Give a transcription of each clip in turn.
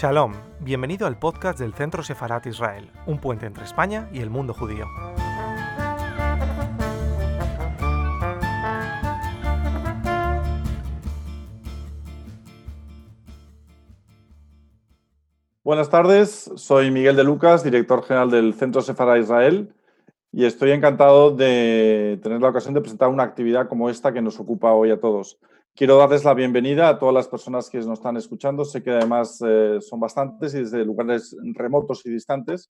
Shalom, bienvenido al podcast del Centro Sefarat Israel, un puente entre España y el mundo judío. Buenas tardes, soy Miguel de Lucas, director general del Centro Sefarat Israel, y estoy encantado de tener la ocasión de presentar una actividad como esta que nos ocupa hoy a todos. Quiero darles la bienvenida a todas las personas que nos están escuchando. Sé que además eh, son bastantes y desde lugares remotos y distantes.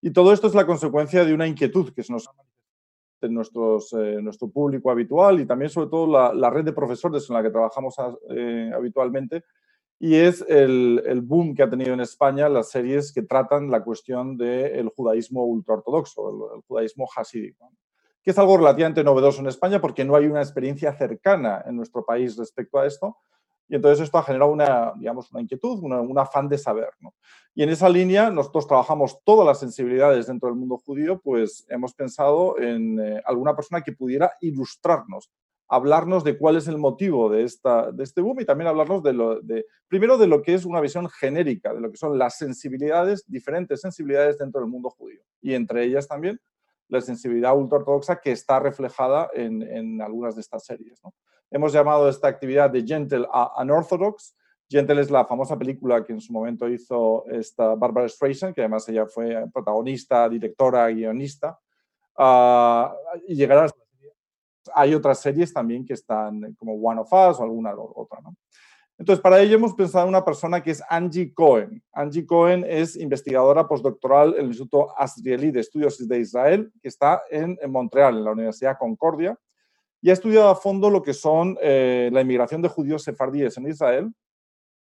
Y todo esto es la consecuencia de una inquietud que se nos en nuestros, eh, nuestro público habitual y también sobre todo la, red de profesores en la que trabajamos eh, habitualmente. Y es el, el, boom que ha tenido en España las series que tratan la cuestión del judaísmo ultraortodoxo, el, el judaísmo hasídico que es algo relativamente novedoso en España porque no hay una experiencia cercana en nuestro país respecto a esto. Y entonces esto ha generado una, digamos, una inquietud, un afán de saber. Y en esa línea nosotros trabajamos todas las sensibilidades dentro del mundo judío, pues hemos pensado en eh, alguna persona que pudiera ilustrarnos, hablarnos de cuál es el motivo de, esta, de este boom y también hablarnos de lo, de, primero de lo que es una visión genérica, de lo que son las sensibilidades, diferentes sensibilidades dentro del mundo judío. Y entre ellas también la sensibilidad ultraortodoxa que está reflejada en, algunas de estas series. Hemos llamado esta actividad de Gentle a Unorthodox. Gentle es la famosa película que en su momento hizo esta Barbara Streisand, que además ella fue protagonista, directora, guionista. Uh, y llegará Hay otras series también que están como One of Us o alguna otra. ¿no? Entonces, para ello hemos pensado en una persona que es Angie Cohen. Angie Cohen es investigadora postdoctoral en el Instituto Azrieli de Estudios de Israel, que está en, Montreal, en la Universidad Concordia, y ha estudiado a fondo lo que son eh, la inmigración de judíos sefardíes en Israel,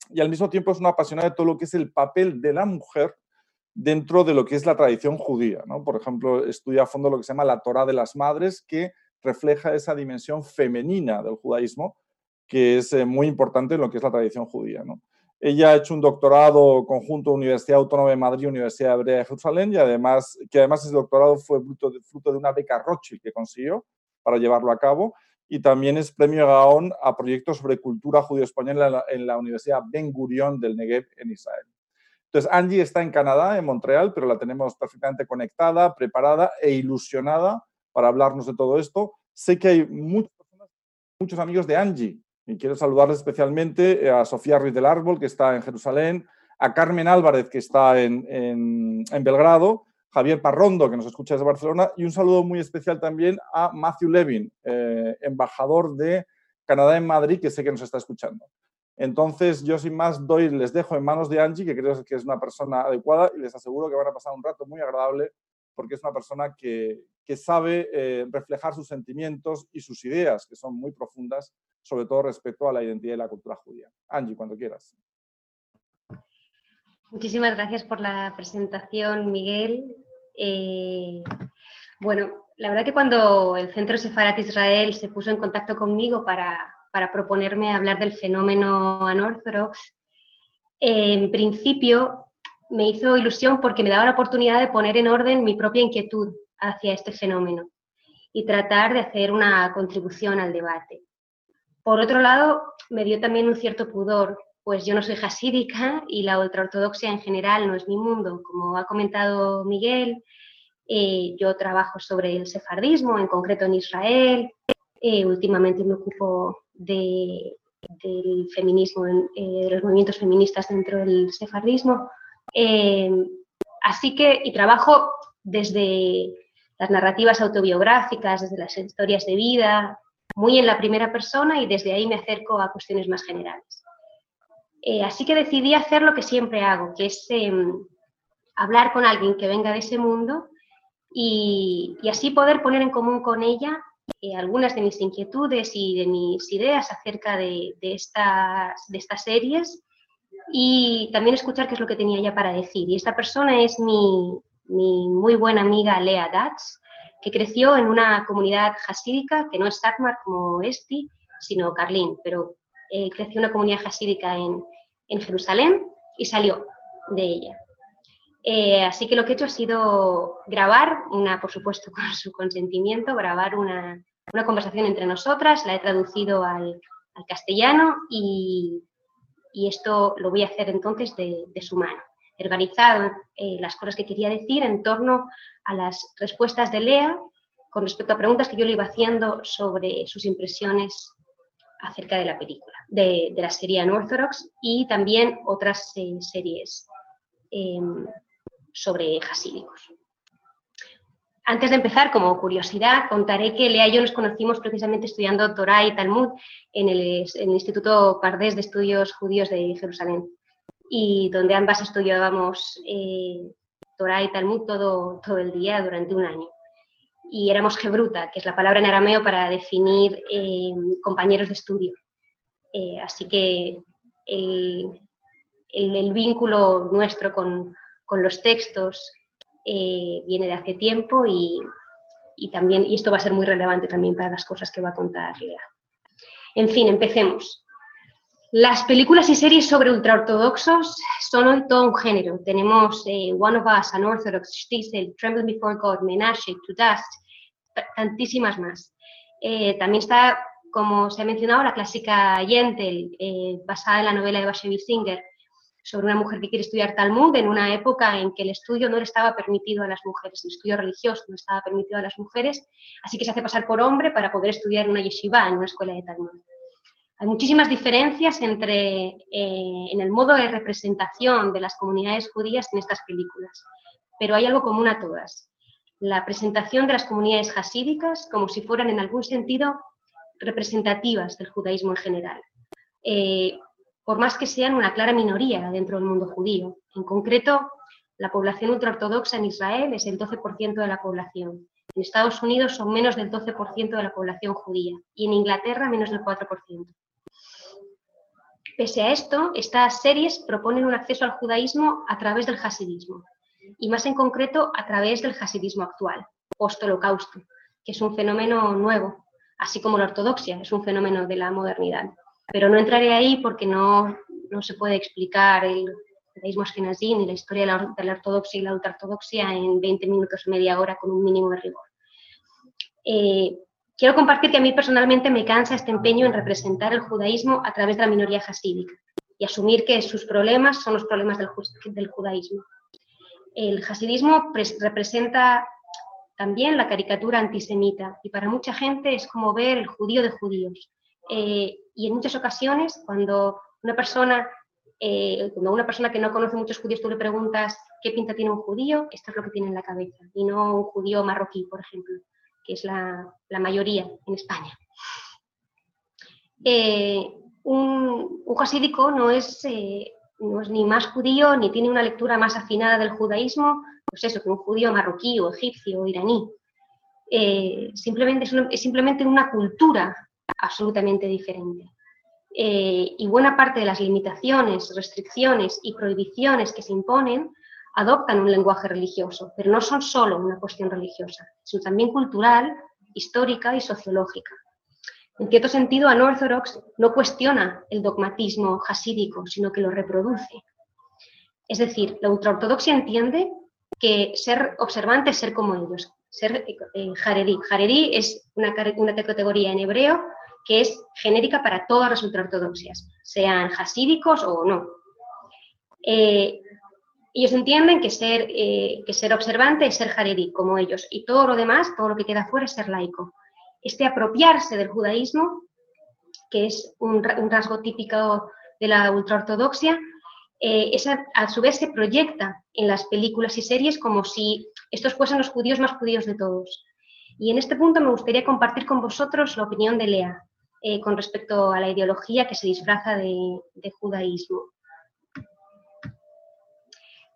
y al mismo tiempo es una apasionada de todo lo que es el papel de la mujer dentro de lo que es la tradición judía. Por ejemplo, estudia a fondo lo que se llama la Torah de las Madres, que refleja esa dimensión femenina del judaísmo, que es eh, muy importante en lo que es la tradición judía. ¿no? Ella ha hecho un doctorado conjunto Universidad Autónoma de Madrid Universidad Hebrea de Jerusalén, y además, que además ese doctorado fue fruto de, fruto de una beca Rothschild que consiguió para llevarlo a cabo, y también es premio Gaón a proyectos sobre cultura judío-española en, la Universidad Ben Gurion del Negev en Israel. Entonces, Angie está en Canadá, en Montreal, pero la tenemos perfectamente conectada, preparada e ilusionada para hablarnos de todo esto. Sé que hay muchos amigos de Angie y quiero saludar especialmente eh, a Sofía Ruiz del Árbol, que está en Jerusalén, a Carmen Álvarez, que está en, en, Belgrado, Javier Parrondo, que nos escucha desde Barcelona, y un saludo muy especial también a Matthew Levin, eh, embajador de Canadá en Madrid, que sé que nos está escuchando. Entonces, yo sin más doy, les dejo en manos de Angie, que creo que es una persona adecuada, y les aseguro que van a pasar un rato muy agradable, porque es una persona que, que sabe eh, reflejar sus sentimientos y sus ideas, que son muy profundas, sobre todo respecto a la identidad y la cultura judía. Angie, cuando quieras. Muchísimas gracias por la presentación, Miguel. Eh, bueno, la verdad que cuando el Centro Sefarat Israel se puso en contacto conmigo para, para proponerme hablar del fenómeno anorthodox, en principio me hizo ilusión porque me daba la oportunidad de poner en orden mi propia inquietud hacia este fenómeno y tratar de hacer una contribución al debate. Por otro lado, me dio también un cierto pudor, pues yo no soy jasídica y la ultraortodoxia en general no es mi mundo. Como ha comentado Miguel, eh, yo trabajo sobre el sefardismo, en concreto en Israel. Eh, últimamente me ocupo de, del feminismo, eh, de los movimientos feministas dentro del sefardismo. así que, y trabajo desde las narrativas autobiográficas, desde las historias de vida, muy en la primera persona y desde ahí me acerco a cuestiones más generales. Eh, así que decidí hacer lo que siempre hago, que es em, hablar con alguien que venga de ese mundo y, así poder poner en común con ella eh, algunas de mis inquietudes y de mis ideas acerca de, estas, series y también escuchar qué es lo que tenía ella para decir. Y esta persona es mi, muy buena amiga Lea Datz, que creció en una comunidad hasídica, que no es Sakmar como Esti, sino Carlín, pero eh, creció una comunidad hasídica en, en, Jerusalén y salió de ella. Eh, así que lo que he hecho ha sido grabar, una, por supuesto con su consentimiento, grabar una, una conversación entre nosotras, la he traducido al, al castellano y, y esto lo voy a hacer entonces de, su mano. He organizado eh, las cosas que quería decir en torno a las respuestas de Lea con respecto a preguntas que yo le iba haciendo sobre sus impresiones acerca de la película, de, la serie Unorthodox y también otras eh, series em, sobre jasídicos. Antes de empezar, como curiosidad, contaré que Lea y yo nos conocimos precisamente estudiando Torah y Talmud en el, Instituto Pardés de Estudios Judíos de Jerusalén, y donde ambas estudiábamos eh, Torah y Talmud todo, todo el día durante un año. Y éramos Gebruta, que es la palabra en arameo para definir eh, compañeros de estudio. Eh, así que el, vínculo nuestro con, con los textos viene de hace tiempo y, también, y esto va a ser muy relevante también para las cosas que va a contar Lea. En fin, empecemos. Las películas y series sobre ultraortodoxos son hoy todo un género. Tenemos eh, One of Us, Unorthodox, Stiesel, Tremble Before God, Menashe, To Dust, tantísimas más. Eh, también está, como se ha mencionado, la clásica Yentl, basada en la novela de Bashevis Singer, sobre una mujer que quiere estudiar Talmud en una época en que el estudio no le estaba permitido a las mujeres, el estudio religioso no estaba permitido a las mujeres, así que se hace pasar por hombre para poder estudiar en una yeshiva, en una escuela de Talmud. Hay muchísimas diferencias entre, eh, en el modo de representación de las comunidades judías en estas películas, pero hay algo común a todas. La presentación de las comunidades hasídicas como si fueran en algún sentido representativas del judaísmo en general. Eh, por más que sean una clara minoría dentro del mundo judío. En concreto, la población ultraortodoxa en Israel es el 12% de la población. En Estados Unidos son menos del 12% de la población judía y en Inglaterra menos del 4%. Pese a esto, estas series proponen un acceso al judaísmo a través del hasidismo y más en concreto a través del hasidismo actual, post-holocausto, que es un fenómeno nuevo, así como la ortodoxia es un fenómeno de la modernidad. Pero no entraré ahí porque no, no se puede explicar el judaísmo ashkenazí ni la historia de la, de la, ortodoxia y la ultraortodoxia en 20 minutos o media hora con un mínimo de rigor. Eh, quiero compartir que a mí personalmente me cansa este empeño en representar el judaísmo a través de la minoría hasídica y asumir que sus problemas son los problemas del, del judaísmo. El hasidismo representa también la caricatura antisemita y para mucha gente es como ver el judío de judíos. Eh, y en muchas ocasiones, cuando una persona, eh, cuando una persona que no conoce muchos judíos, tú le preguntas qué pinta tiene un judío, esto es lo que tiene en la cabeza, y no un judío marroquí, por ejemplo, que es la, mayoría en España. Eh, un, un jasídico no es, eh, no es ni más judío ni tiene una lectura más afinada del judaísmo, pues eso, que un judío marroquí o egipcio o iraní. simplemente es, simplemente una cultura absolutamente diferente. Eh, y buena parte de las limitaciones, restricciones y prohibiciones que se imponen adoptan un lenguaje religioso, pero no son solo una cuestión religiosa, sino también cultural, histórica y sociológica. En cierto sentido, Unorthodox no cuestiona el dogmatismo hasídico, sino que lo reproduce. Es decir, la ultraortodoxia entiende que ser observante es ser como ellos, ser eh, jaredí. es una, categoría en hebreo que es genérica para todas las ultraortodoxias, sean hasídicos o no. Eh, ellos entienden que ser, eh, que ser observante es ser jaredí, como ellos, y todo lo demás, todo lo que queda fuera es ser laico. Este apropiarse del judaísmo, que es un, rasgo típico de la ultraortodoxia, eh, a, su vez se proyecta en las películas y series como si estos fuesen los judíos más judíos de todos. Y en este punto me gustaría compartir con vosotros la opinión de Lea, eh, con respecto a la ideología que se disfraza de, judaísmo.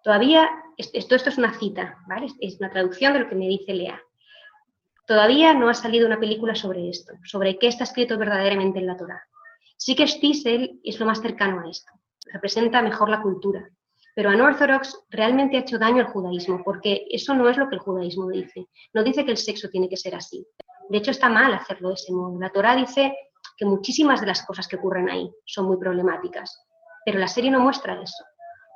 Todavía, esto, esto es una cita, ¿vale? es una traducción de lo que me dice Lea. Todavía no ha salido una película sobre esto, sobre qué está escrito verdaderamente en la Torah. Sí que Stiesel es lo más cercano a esto, representa mejor la cultura, pero Unorthodox realmente ha hecho daño al judaísmo, porque eso no es lo que el judaísmo dice. No dice que el sexo tiene que ser así. De hecho, está mal hacerlo de ese modo. La Torah dice que muchísimas de las cosas que ocurren ahí son muy problemáticas, pero la serie no muestra eso.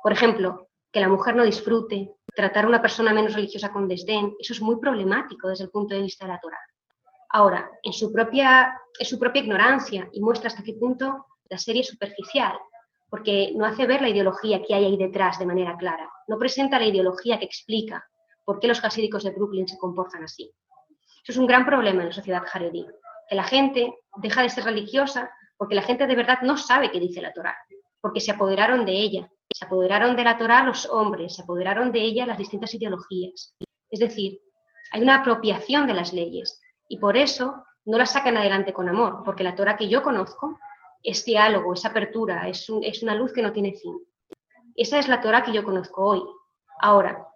Por ejemplo, que la mujer no disfrute, tratar a una persona menos religiosa con desdén, eso es muy problemático desde el punto de vista de la Torah. Ahora, en su propia, en su propia ignorancia y muestra hasta qué punto la serie es superficial, porque no hace ver la ideología que hay ahí detrás de manera clara, no presenta la ideología que explica por qué los hasídicos de Brooklyn se comportan así. Eso es un gran problema en la sociedad jaredí, que la gente deja de ser religiosa porque la gente de verdad no sabe qué dice la Torá, porque se apoderaron de ella, se apoderaron de la Torá los hombres, se apoderaron de ella las distintas ideologías. Es decir, hay una apropiación de las leyes y por eso no las sacan adelante con amor, porque la Torá que yo conozco es diálogo, es apertura, es, una luz que no tiene fin. Esa es la Torá que yo conozco hoy. Ahora,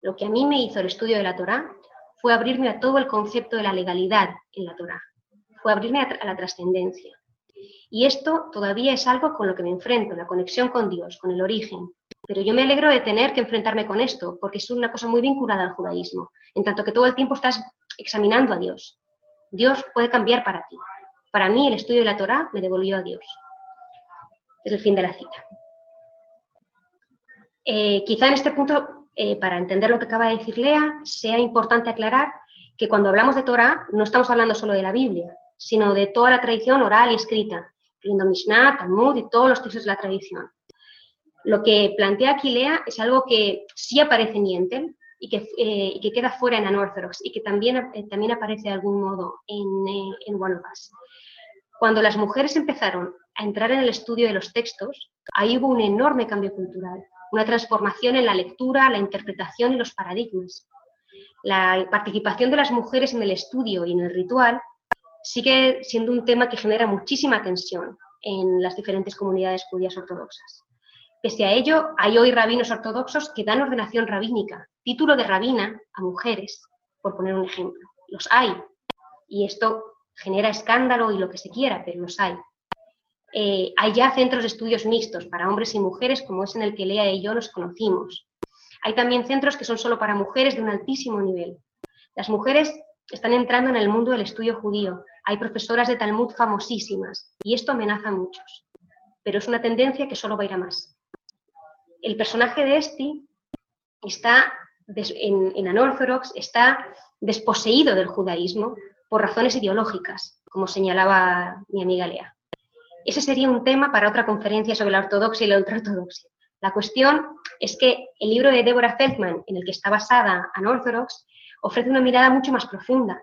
lo que a mí me hizo el estudio de la Torá fue abrirme a todo el concepto de la legalidad en la Torá, fue abrirme a, la trascendencia. Y esto todavía es algo con lo que me enfrento, la conexión con Dios, con el origen. Pero yo me alegro de tener que enfrentarme con esto, porque es una cosa muy vinculada al judaísmo, en tanto que todo el tiempo estás examinando a Dios. Dios puede cambiar para ti. Para mí el estudio de la Torá me devolvió a Dios. Es el fin de la cita. Eh, quizá en este punto eh, para entender lo que acaba de decir Lea, sea importante aclarar que cuando hablamos de Torah no estamos hablando solo de la Biblia, sino de toda la tradición oral y escrita, incluyendo Mishnah, Talmud y todos los textos de la tradición. Lo que plantea aquí Lea es algo que sí aparece en Yentel y que, eh, que queda fuera en Anorthodox y que también, eh, también aparece de algún modo en, en One of Us. Cuando las mujeres empezaron a entrar en el estudio de los textos, ahí hubo un enorme cambio cultural una transformación en la lectura, la interpretación y los paradigmas. La participación de las mujeres en el estudio y en el ritual sigue siendo un tema que genera muchísima tensión en las diferentes comunidades judías ortodoxas. Pese a ello, hay hoy rabinos ortodoxos que dan ordenación rabínica, título de rabina a mujeres, por poner un ejemplo. Los hay. Y esto genera escándalo y lo que se quiera, pero los hay. Eh, hay ya centros de estudios mixtos para hombres y mujeres, como es en el que Lea y yo nos conocimos. Hay también centros que son solo para mujeres de un altísimo nivel. Las mujeres están entrando en el mundo del estudio judío. Hay profesoras de Talmud famosísimas y esto amenaza a muchos. Pero es una tendencia que solo va a ir a más. El personaje de Esti está en, en Anorthodox, está desposeído del judaísmo por razones ideológicas, como señalaba mi amiga Lea. Ese sería un tema para otra conferencia sobre la ortodoxia y la ultraortodoxia. La cuestión es que el libro de Deborah Feldman, en el que está basada Unorthodox, ofrece una mirada mucho más profunda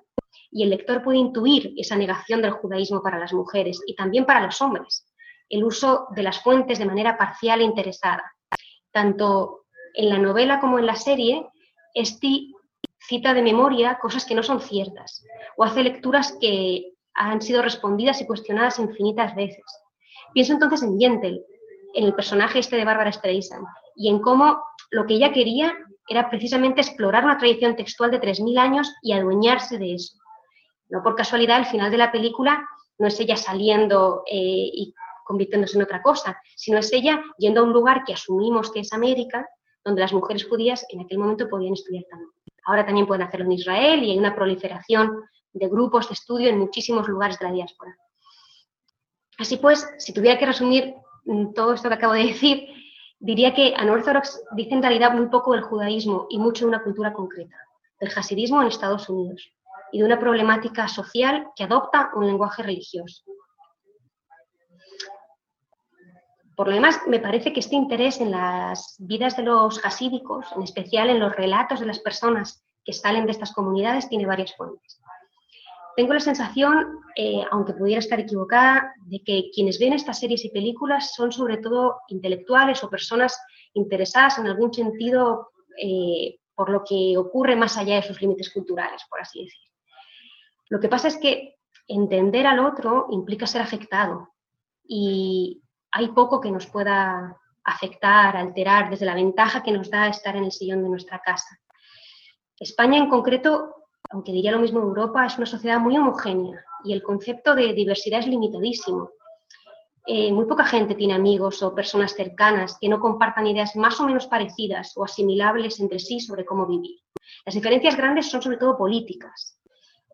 y el lector puede intuir esa negación del judaísmo para las mujeres y también para los hombres, el uso de las fuentes de manera parcial e interesada. Tanto en la novela como en la serie, Esti cita de memoria cosas que no son ciertas o hace lecturas que han sido respondidas y cuestionadas infinitas veces. Pienso entonces en Yentl, en el personaje este de Bárbara Streisand, y en cómo lo que ella quería era precisamente explorar una tradición textual de 3.000 años y adueñarse de eso. No por casualidad, al final de la película no es ella saliendo eh, y convirtiéndose en otra cosa, sino es ella yendo a un lugar que asumimos que es América, donde las mujeres judías en aquel momento podían estudiar también. Ahora también pueden hacerlo en Israel y hay una proliferación de grupos de estudio en muchísimos lugares de la diáspora. Así pues, si tuviera que resumir mm, todo esto que acabo de decir, diría que Anorthodox dice en realidad muy poco del judaísmo y mucho de una cultura concreta, del hasidismo en Estados Unidos y de una problemática social que adopta un lenguaje religioso. Por lo demás, me parece que este interés en las vidas de los hasídicos, en especial en los relatos de las personas que salen de estas comunidades, tiene varias fuentes. Tengo la sensación, eh, aunque pudiera estar equivocada, de que quienes ven estas series y películas son sobre todo intelectuales o personas interesadas en algún sentido eh, por lo que ocurre más allá de sus límites culturales, por así decir. Lo que pasa es que entender al otro implica ser afectado y hay poco que nos pueda afectar, alterar, desde la ventaja que nos da estar en el sillón de nuestra casa. España en concreto aunque diría lo mismo Europa, es una sociedad muy homogénea y el concepto de diversidad es limitadísimo. Eh, muy poca gente tiene amigos o personas cercanas que no compartan ideas más o menos parecidas o asimilables entre sí sobre cómo vivir. Las diferencias grandes son sobre todo políticas,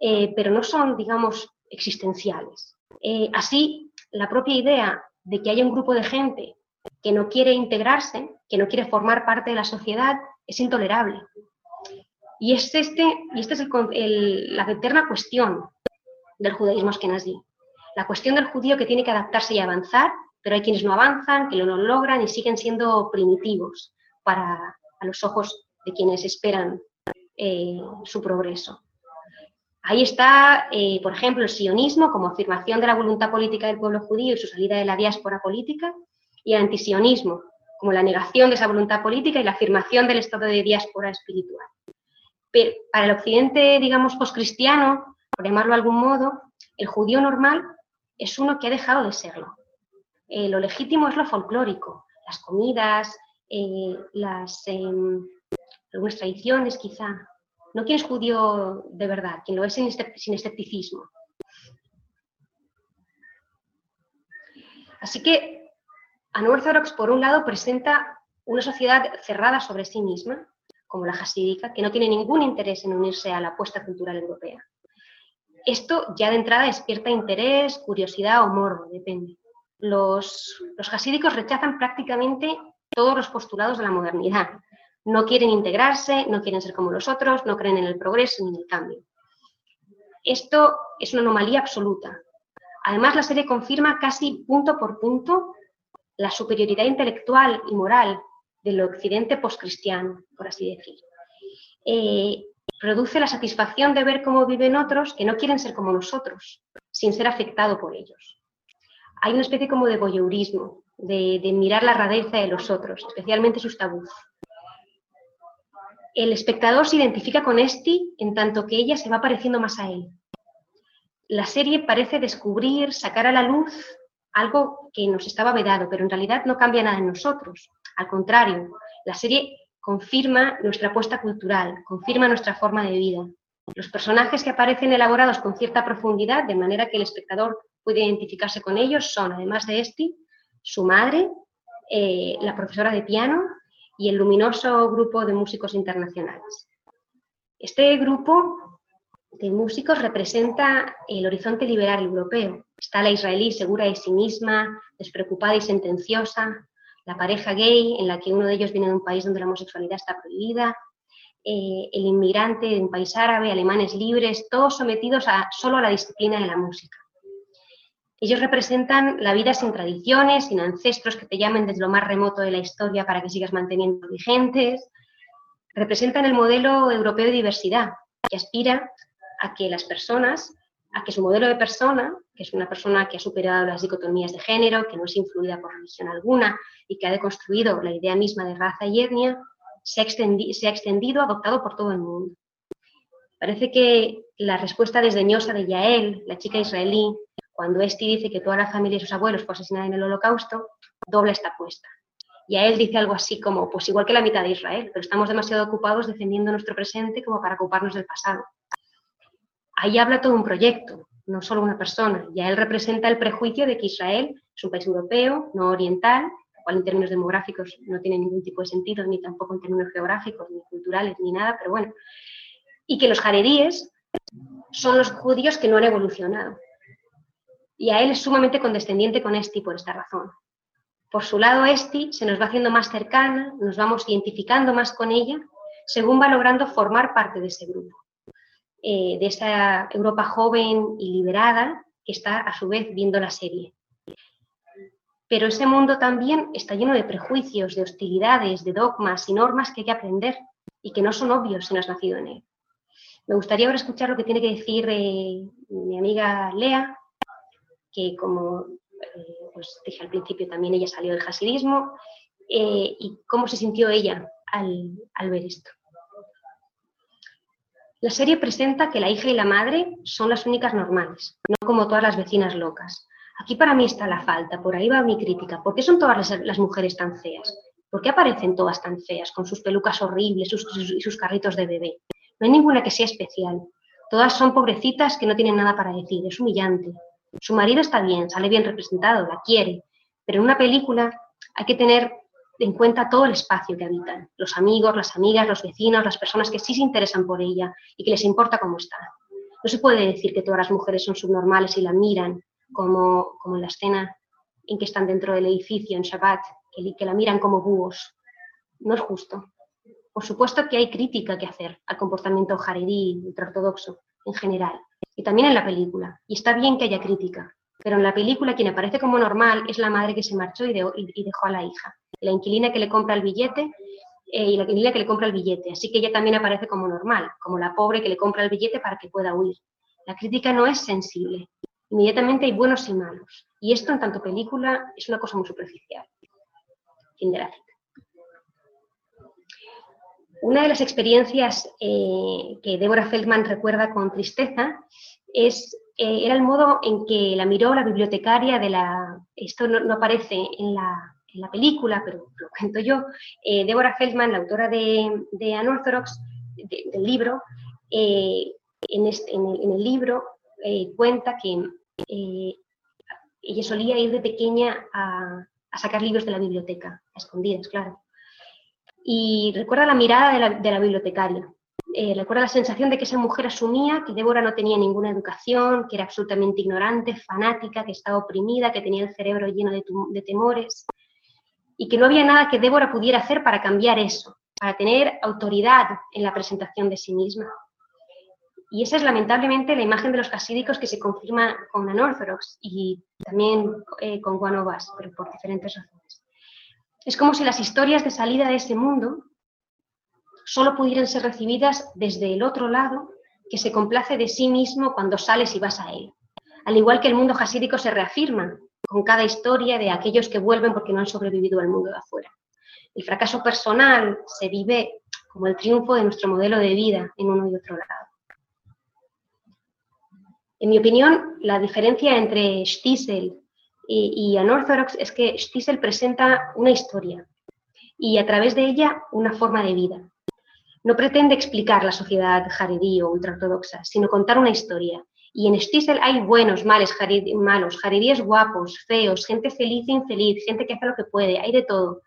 eh, pero no son, digamos, existenciales. Eh, así, la propia idea de que haya un grupo de gente que no quiere integrarse, que no quiere formar parte de la sociedad, es intolerable. Y es este, y este es la eterna cuestión del judaísmo askenazí. La cuestión del judío que tiene que adaptarse y avanzar pero hay quienes no avanzan, que lo no logran y siguen siendo primitivos para a los ojos de quienes esperan eh, su progreso. Ahí está, eh, por ejemplo, el sionismo como afirmación de la voluntad política del pueblo judío y su salida de la diáspora política, y el antisionismo como la negación de esa voluntad política y la afirmación del estado de diáspora espiritual. Pero para el occidente, digamos, poscristiano, por llamarlo de algún modo, el judío normal es uno que ha dejado de serlo. Eh, lo legítimo es lo folclórico, las comidas, eh, las, em, algunas tradiciones quizá. No quien es judío de verdad, quien lo es sin, escepticismo. Así que Anorthodox, por un lado, presenta una sociedad cerrada sobre sí misma, como la jasídica, que no tiene ningún interés en unirse a la apuesta cultural europea. Esto ya de entrada despierta interés, curiosidad o morbo, depende. Los, los hasídicos rechazan prácticamente todos los postulados de la modernidad. No quieren integrarse, no quieren ser como los otros, no creen en el progreso ni en el cambio. Esto es una anomalía absoluta. Además, la serie confirma casi punto por punto la superioridad intelectual y moral del occidente postcristiano, por así decir. Eh, produce la satisfacción de ver cómo viven otros que no quieren ser como nosotros, sin ser afectado por ellos. Hay una especie como de voyeurismo, de, mirar la rareza de los otros, especialmente sus tabús. El espectador se identifica con Esti en tanto que ella se va pareciendo más a él. La serie parece descubrir, sacar a la luz algo que nos estaba vedado, pero en realidad no cambia nada en nosotros. Al contrario, la serie confirma nuestra apuesta cultural, confirma nuestra forma de vida. Los personajes que aparecen elaborados con cierta profundidad, de manera que el espectador puede identificarse con ellos, son, además de Esti, su madre, eh, la profesora de piano y el luminoso grupo de músicos internacionales. Este grupo de músicos representa el horizonte liberal europeo. Está la israelí segura de sí misma, despreocupada y sentenciosa, la pareja gay en la que uno de ellos viene de un país donde la homosexualidad está prohibida, eh, el inmigrante de un país árabe, alemanes libres, todos sometidos a, solo a la disciplina de la música. Ellos representan la vida sin tradiciones, sin ancestros que te llamen desde lo más remoto de la historia para que sigas manteniendo vigentes. Representan el modelo europeo de diversidad, que aspira a que las personas, a que su modelo de persona, que es una persona que ha superado las dicotomías de género, que no es influida por religión alguna y que ha deconstruido la idea misma de raza y etnia, se ha, se ha extendido, adoptado por todo el mundo. Parece que la respuesta desdeñosa de Yael, la chica israelí, cuando Esti dice que toda la familia y sus abuelos fue asesinada en el holocausto, dobla esta apuesta. Y a él dice algo así como, pues igual que la mitad de Israel, pero estamos demasiado ocupados defendiendo nuestro presente como para ocuparnos del pasado. Ahí habla todo un proyecto, no solo una persona. Y a él representa el prejuicio de que Israel es un país europeo, no oriental, cual en términos demográficos no tiene ningún tipo de sentido, ni tampoco en términos geográficos, ni culturales, ni nada, pero bueno. Y que los jaredíes son los judíos que no han evolucionado, y a él es sumamente condescendiente con Esti por esta razón. Por su lado, Esti se nos va haciendo más cercana, nos vamos identificando más con ella, según va logrando formar parte de ese grupo, eh, de esa Europa joven y liberada que está a su vez viendo la serie. Pero ese mundo también está lleno de prejuicios, de hostilidades, de dogmas y normas que hay que aprender y que no son obvios si no has nacido en él. Me gustaría ahora escuchar lo que tiene que decir eh, mi amiga Lea que como eh, pues dije al principio también ella salió del hasidismo, eh, y cómo se sintió ella al ver esto. La serie presenta que la hija y la madre son las únicas normales, no como todas las vecinas locas. Aquí para mí está la falta, por ahí va mi crítica. ¿Por qué son todas las, mujeres tan feas? ¿Por qué aparecen todas tan feas, con sus pelucas horribles y sus, carritos de bebé? No hay ninguna que sea especial. Todas son pobrecitas que no tienen nada para decir. Es humillante. Su marido está bien, sale bien representado, la quiere, pero en una película hay que tener en cuenta todo el espacio que habitan, los amigos, las amigas, los vecinos, las personas que sí se interesan por ella y que les importa cómo está. No se puede decir que todas las mujeres son subnormales y la miran como, como en la escena en que están dentro del edificio en Shabbat, que, que la miran como búhos. No es justo. Por supuesto que hay crítica que hacer al comportamiento jaredí, ultraortodoxo, en general, y también en la película. Y está bien que haya crítica, pero en la película quien aparece como normal es la madre que se marchó y, dejó a la hija, la inquilina que le compra el billete eh, y la inquilina que le compra el billete, así que ella también aparece como normal, como la pobre que le compra el billete para que pueda huir. La crítica no es sensible, inmediatamente hay buenos y malos, y esto en tanto película es una cosa muy superficial. Fin de la. Una de las experiencias eh, que Deborah Feldman recuerda con tristeza es, eh, era el modo en que la miró la bibliotecaria de la... Esto no, aparece en la, película, pero lo cuento yo. Eh, Deborah Feldman, la autora de, de Unorthodox, del libro, en, este, en, el, libro cuenta que ella solía ir de pequeña a, a sacar libros de la biblioteca, a escondidas, claro y recuerda la mirada de la, bibliotecaria. Eh, recuerda la sensación de que esa mujer asumía que Débora no tenía ninguna educación, que era absolutamente ignorante, fanática, que estaba oprimida, que tenía el cerebro lleno de, temores y que no había nada que Débora pudiera hacer para cambiar eso, para tener autoridad en la presentación de sí misma. Y esa es lamentablemente la imagen de los casídicos que se confirma con Anorthodox y también eh, con Us, pero por diferentes razones. Es como si las historias de salida de ese mundo solo pudieran ser recibidas desde el otro lado que se complace de sí mismo cuando sales y vas a él. Al igual que el mundo jasídico se reafirma con cada historia de aquellos que vuelven porque no han sobrevivido al mundo de afuera. El fracaso personal se vive como el triunfo de nuestro modelo de vida en uno y otro lado. En mi opinión, la diferencia entre Stiesel y, y es que Stiesel presenta una historia y a través de ella una forma de vida. No pretende explicar la sociedad jaredí o ultraortodoxa, sino contar una historia. Y en Stiesel hay buenos, males, malos, jaredíes guapos, feos, gente feliz e infeliz, gente que hace lo que puede, hay de todo.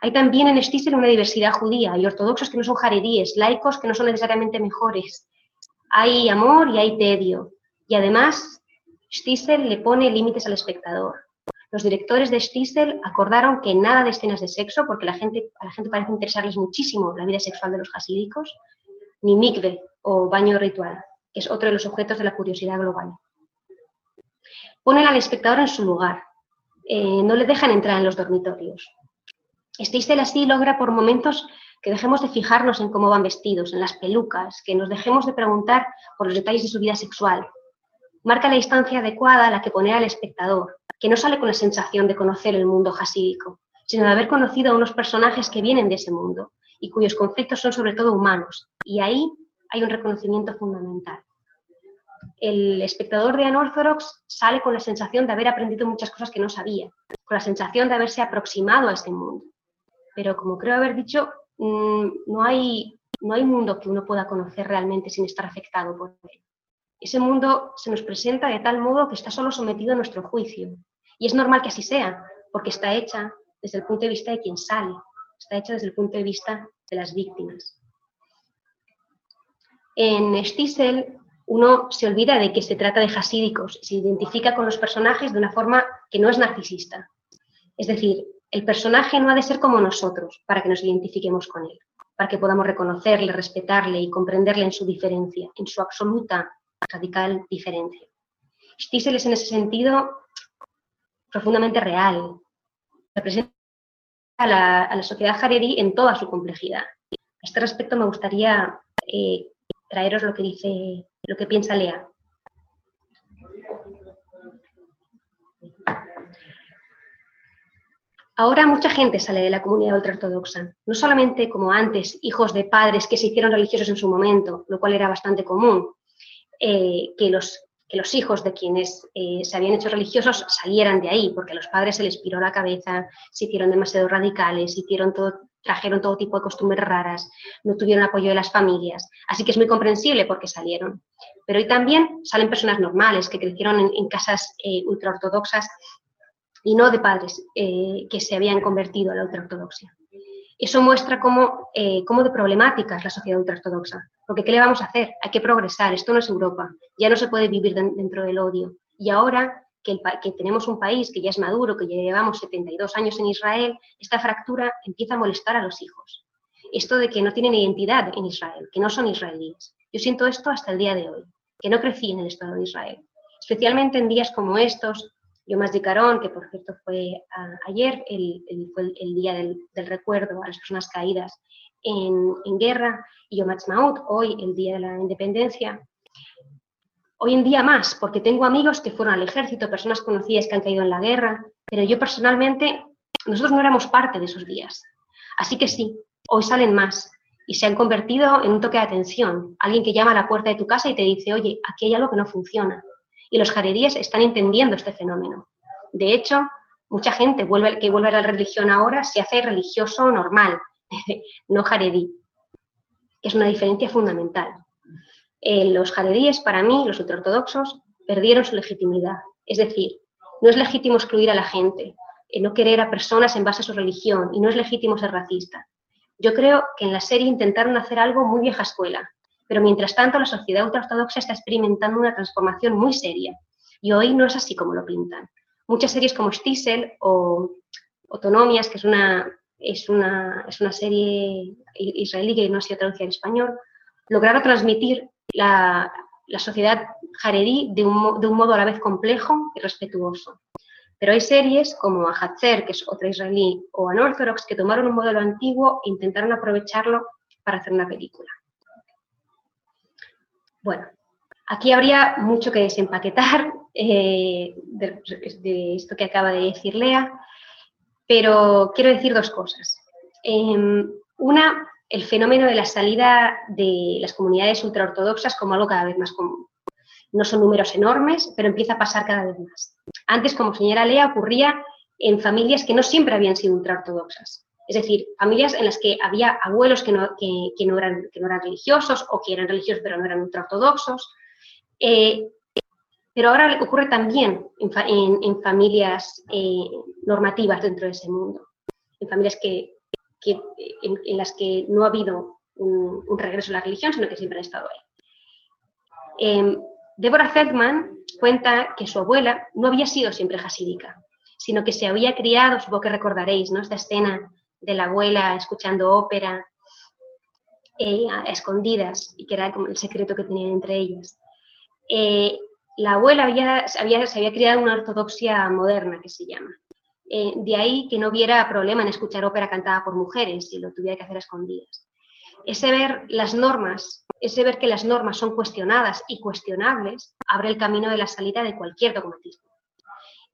Hay también en Stiesel una diversidad judía, hay ortodoxos que no son jaredíes, laicos que no son necesariamente mejores. Hay amor y hay tedio. Y además Stiesel le pone límites al espectador. Los directores de Stiesel acordaron que nada de escenas de sexo, porque la gente, a la gente parece interesarles muchísimo la vida sexual de los hasídicos, ni mikve o baño ritual, que es otro de los objetos de la curiosidad global. Ponen al espectador en su lugar, eh, no le dejan entrar en los dormitorios. Stiesel así logra por momentos que dejemos de fijarnos en cómo van vestidos, en las pelucas, que nos dejemos de preguntar por los detalles de su vida sexual, marca la distancia adecuada a la que poner al espectador, que no sale con la sensación de conocer el mundo jasídico, sino de haber conocido a unos personajes que vienen de ese mundo y cuyos conflictos son sobre todo humanos. Y ahí hay un reconocimiento fundamental. El espectador de Anorthodox sale con la sensación de haber aprendido muchas cosas que no sabía, con la sensación de haberse aproximado a ese mundo. Pero como creo haber dicho, mm, no hay, no hay mundo que uno pueda conocer realmente sin estar afectado por él. Ese mundo se nos presenta de tal modo que está solo sometido a nuestro juicio. Y es normal que así sea, porque está hecha desde el punto de vista de quien sale, está hecha desde el punto de vista de las víctimas. En Stiesel uno se olvida de que se trata de jasídicos, se identifica con los personajes de una forma que no es narcisista. Es decir, el personaje no ha de ser como nosotros para que nos identifiquemos con él, para que podamos reconocerle, respetarle y comprenderle en su diferencia, en su absoluta radical diferencia. Stiesel es en ese sentido profundamente real. Representa a la, sociedad jaredí en toda su complejidad. A este respecto me gustaría eh, traeros lo que dice, lo que piensa Lea. Ahora mucha gente sale de la comunidad ultraortodoxa, no solamente como antes, hijos de padres que se hicieron religiosos en su momento, lo cual era bastante común, eh, que, los, que los hijos de quienes eh, se habían hecho religiosos salieran de ahí, porque a los padres se les piró la cabeza, se hicieron demasiado radicales, trajeron todo tipo de costumbres raras, no tuvieron apoyo de las familias. Así que es muy comprensible porque salieron. Pero hoy también salen personas normales que crecieron en, casas eh, ultraortodoxas y no de padres que se habían convertido a la ultraortodoxia. Eso muestra cómo, cómo de problemática es la sociedad ultraortodoxa. Porque ¿qué le vamos a hacer? Hay que progresar, esto no es Europa, ya no se puede vivir dentro del odio. Y ahora que, tenemos un país que ya es maduro, que llevamos 72 años en Israel, esta fractura empieza a molestar a los hijos. Esto de que no tienen identidad en Israel, que no son israelíes. Yo siento esto hasta el día de hoy, que no crecí en el Estado de Israel. especialmente en días como estos, Yom HaZikaron, que por cierto fue ayer, el, fue el, día del, recuerdo a las personas caídas en, guerra, y Yom HaTzmaut, hoy el día de la independencia. Hoy en día más, porque tengo amigos que fueron al ejército, personas conocidas que han caído en la guerra, pero yo personalmente, nosotros no éramos parte de esos días. Así que sí, hoy salen más y se han convertido en un toque de atención. Alguien que llama a la puerta de tu casa y te dice, oye, aquí hay algo que no funciona. Y los jaredíes están entendiendo este fenómeno. De hecho, mucha gente vuelve, que vuelve a la religión ahora se hace religioso normal, no jaredí, es una diferencia fundamental. Eh, los jaredíes, para mí, los ultraortodoxos, perdieron su legitimidad. Es decir, no es legítimo excluir a la gente, eh, no querer a personas en base a su religión, y no es legítimo ser racista. Yo creo que en la serie intentaron hacer algo muy vieja escuela, pero mientras tanto la sociedad ultraortodoxa está experimentando una transformación muy seria, y hoy no es así como lo pintan. Muchas series como Stiesel o Autonomias, que es una, es una, es una serie israelí que no ha sido traducida en español, lograron transmitir la, la sociedad jaredí de un, de un, modo a la vez complejo y respetuoso. Pero hay series como Ahatzer, que es otra israelí, o Anorthodox, que tomaron un modelo antiguo e intentaron aprovecharlo para hacer una película. Bueno, aquí habría mucho que desempaquetar eh, de, esto que acaba de decir Lea, pero quiero decir dos cosas. Em, una, el fenómeno de la salida de las comunidades ultraortodoxas como algo cada vez más común. No son números enormes, pero empieza a pasar cada vez más. Antes, como señora Lea, ocurría en familias que no siempre habían sido ultraortodoxas. Es decir, familias en las que había abuelos que no, eran, religiosos o que eran religiosos pero no eran ultraortodoxos. Eh, pero ahora ocurre también en, familias eh, normativas dentro de ese mundo, en familias que, en, las que no ha habido un, regreso a la religión, sino que siempre han estado ahí. Eh, Deborah Feldman cuenta que su abuela no había sido siempre jasídica, sino que se había criado, supongo que recordaréis, ¿no? Esta escena de la abuela escuchando ópera eh, a escondidas y que era como el secreto que tenían entre ellas. Eh, la abuela había, se había criado una ortodoxia moderna, que se llama. Eh, de ahí que no hubiera problema en escuchar ópera cantada por mujeres y lo tuviera que hacer a escondidas. Ese ver las normas ese ver que las normas son cuestionadas y cuestionables abre el camino de la salida de cualquier dogmatismo.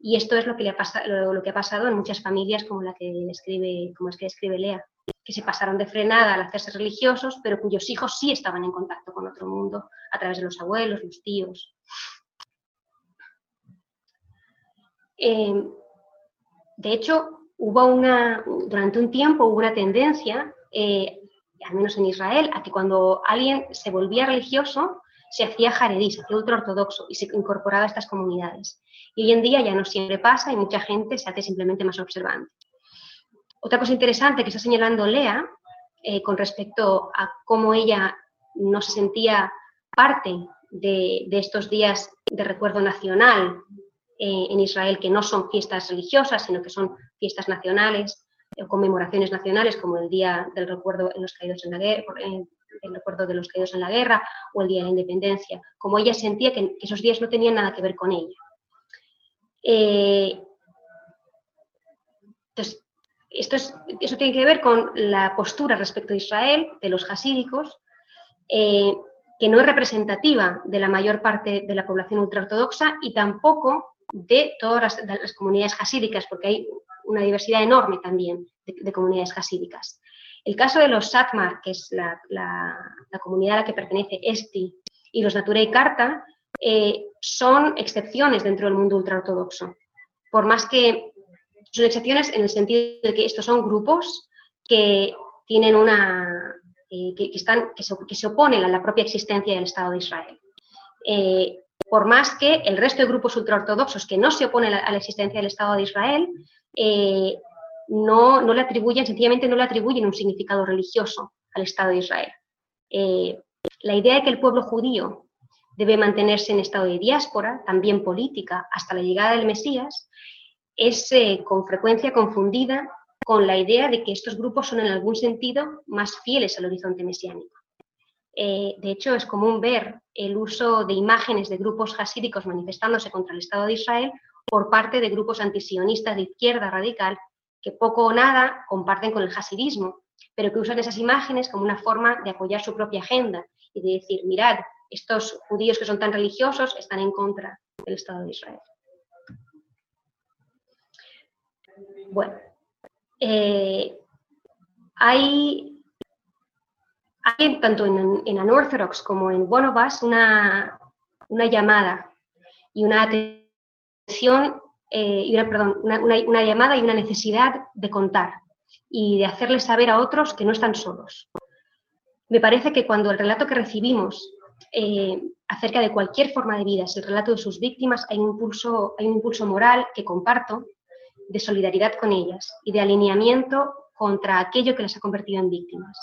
Y esto es lo que, le ha pasado, lo que ha pasado en muchas familias como la que escribe, como es que Lea, que se pasaron de frenada al hacerse religiosos, pero cuyos hijos sí estaban en contacto con otro mundo a través de los abuelos, los tíos. Em, de hecho, hubo una, durante un tiempo hubo una tendencia eh, al menos en Israel, a que cuando alguien se volvía religioso, se hacía jaredí, se hacía ultraortodoxo y se incorporaba a estas comunidades. Y hoy en día ya no siempre pasa y mucha gente se hace simplemente más observante. Otra cosa interesante que está señalando Lea eh, con respecto a cómo ella no se sentía parte de, estos días de recuerdo nacional eh, en Israel, que no son fiestas religiosas, sino que son fiestas nacionales, conmemoraciones nacionales como el Día del Recuerdo en los Caídos en la Guerra, de los caídos en la guerra o el Día de la Independencia, como ella sentía que, esos días no tenían nada que ver con ella. Eh, esto es, eso tiene que ver con la postura respecto a Israel de los hasídicos, eh, que no es representativa de la mayor parte de la población ultraortodoxa y tampoco de todas las, comunidades hasídicas, porque hay una diversidad enorme también de, comunidades jasídicas. El caso de los Satmar, que es la, comunidad a la que pertenece Esti, y los Naturei Karta, eh, son excepciones dentro del mundo ultraortodoxo. Por más que son excepciones en el sentido de que estos son grupos que tienen una eh, que, están, que se, oponen a la propia existencia del Estado de Israel. Eh, por más que el resto de grupos ultraortodoxos que no se oponen a la existencia del Estado de Israel eh, no, no, le atribuyen, sencillamente no le atribuyen un significado religioso al Estado de Israel. Eh, la idea de que el pueblo judío debe mantenerse en estado de diáspora, también política, hasta la llegada del Mesías, es eh, con frecuencia confundida con la idea de que estos grupos son en algún sentido más fieles al horizonte mesiánico. Eh, de hecho, es común ver el uso de imágenes de grupos hasídicos manifestándose contra el Estado de Israel por parte de grupos antisionistas de izquierda radical que poco o nada comparten con el hasidismo, pero que usan esas imágenes como una forma de apoyar su propia agenda y de decir, mirad, estos judíos que son tan religiosos están en contra del Estado de Israel. Bueno, eh, hay, hay, tanto en, en como en Us una, una llamada y una atención, eh, y una, perdón, una, una, llamada y una necesidad de contar y de hacerles saber a otros que no están solos. Me parece que cuando el relato que recibimos eh, acerca de cualquier forma de vida es el relato de sus víctimas, hay un, impulso, hay un impulso moral que comparto de solidaridad con ellas y de alineamiento contra aquello que las ha convertido en víctimas.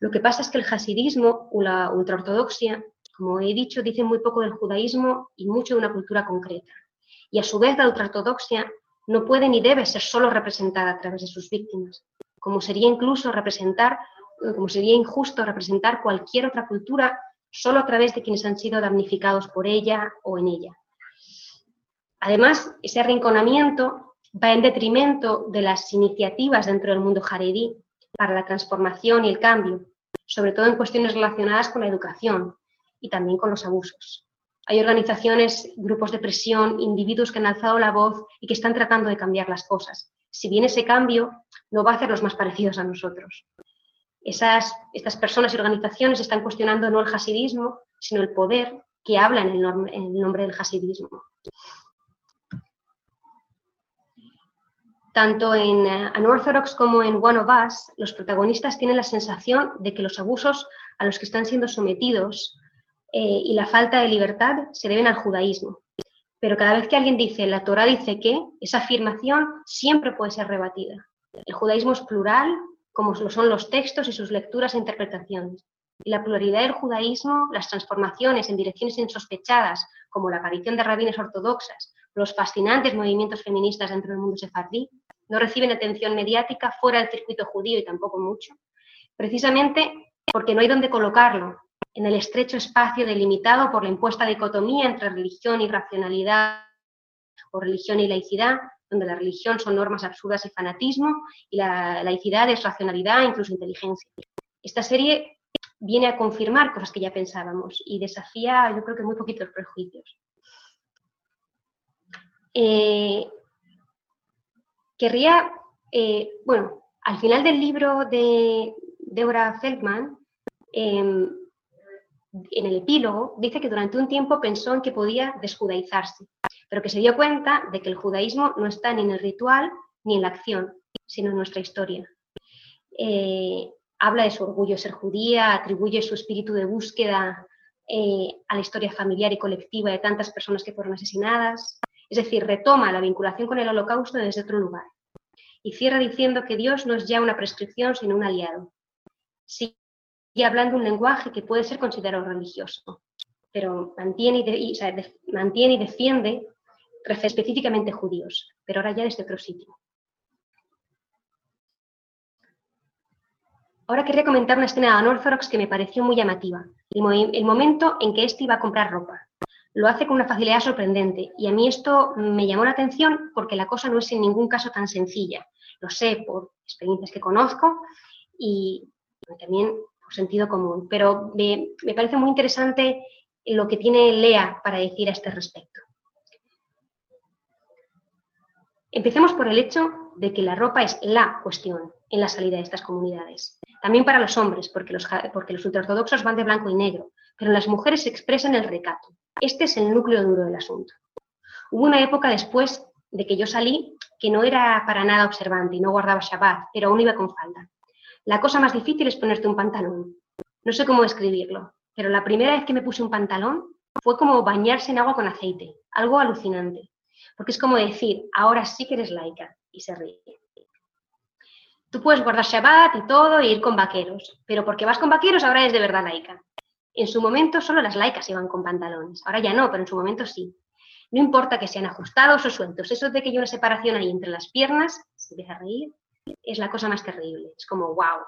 Lo que pasa es que el hasidismo o la ultraortodoxia, como he dicho, dice muy poco del judaísmo y mucho de una cultura concreta. Y a su vez la ultraortodoxia no puede ni debe ser solo representada a través de sus víctimas, como sería incluso representar, como sería injusto representar cualquier otra cultura solo a través de quienes han sido damnificados por ella o en ella. Además, ese arrinconamiento va en detrimento de las iniciativas dentro del mundo jaredí para la transformación y el cambio, sobre todo en cuestiones relacionadas con la educación y también con los abusos. Hay organizaciones, grupos de presión, individuos que han alzado la voz y que están tratando de cambiar las cosas. Si bien ese cambio no va a hacerlos más parecidos a nosotros. Esas, estas personas y organizaciones están cuestionando no el hasidismo, sino el poder que habla en el, nombre del hasidismo. Tanto en uh, Unorthodox como en One of Us, los protagonistas tienen la sensación de que los abusos a los que están siendo sometidos eh, y la falta de libertad se deben al judaísmo. Pero cada vez que alguien dice la Torah dice que, esa afirmación siempre puede ser rebatida. El judaísmo es plural, como lo son los textos y sus lecturas e interpretaciones. Y la pluralidad del judaísmo, las transformaciones en direcciones insospechadas, como la aparición de rabinas ortodoxas, los fascinantes movimientos feministas dentro del mundo sefardí, no reciben atención mediática fuera del circuito judío y tampoco mucho, precisamente porque no hay donde colocarlo en el estrecho espacio delimitado por la impuesta dicotomía entre religión y racionalidad o religión y laicidad, donde la religión son normas absurdas y fanatismo y la laicidad es racionalidad incluso inteligencia. Esta serie viene a confirmar cosas que ya pensábamos y desafía, yo creo que muy poquitos prejuicios. Eh, querría, eh, bueno, al final del libro de Deborah Feldman, em, en el epílogo, dice que durante un tiempo pensó en que podía desjudaizarse, pero que se dio cuenta de que el judaísmo no está ni en el ritual ni en la acción, sino en nuestra historia. Eh, habla de su orgullo de ser judía, atribuye su espíritu de búsqueda eh, a la historia familiar y colectiva de tantas personas que fueron asesinadas, es decir, retoma la vinculación con el holocausto desde otro lugar. Y cierra diciendo que Dios no es ya una prescripción, sino un aliado. Y hablando un lenguaje que puede ser considerado religioso, pero mantiene y, mantiene y defiende específicamente judíos, pero ahora ya desde otro sitio. Ahora quería comentar una escena de Anorthodox que me pareció muy llamativa, el, momento en que éste iba a comprar ropa. Lo hace con una facilidad sorprendente y a mí esto me llamó la atención porque la cosa no es en ningún caso tan sencilla. Lo sé por experiencias que conozco y también sentido común, pero me, parece muy interesante lo que tiene Lea para decir a este respecto. Empecemos por el hecho de que la ropa es la cuestión en la salida de estas comunidades. También para los hombres, porque los, ultraortodoxos van de blanco y negro, pero las mujeres se expresan el recato. Este es el núcleo duro del asunto. Hubo una época después de que yo salí que no era para nada observante y no guardaba Shabbat, pero aún iba con falda. La cosa más difícil es ponerte un pantalón. No sé cómo describirlo, pero la primera vez que me puse un pantalón fue como bañarse en agua con aceite, algo alucinante. Porque es como decir, ahora sí que eres laica, y se ríe. Tú puedes guardar Shabbat y todo e ir con vaqueros, pero porque vas con vaqueros ahora eres de verdad laica. En su momento solo las laicas iban con pantalones, ahora ya no, pero en su momento sí. No importa que sean ajustados o sueltos, eso de que hay una separación ahí entre las piernas, se deja reír, es la cosa más terrible. Es como, wow.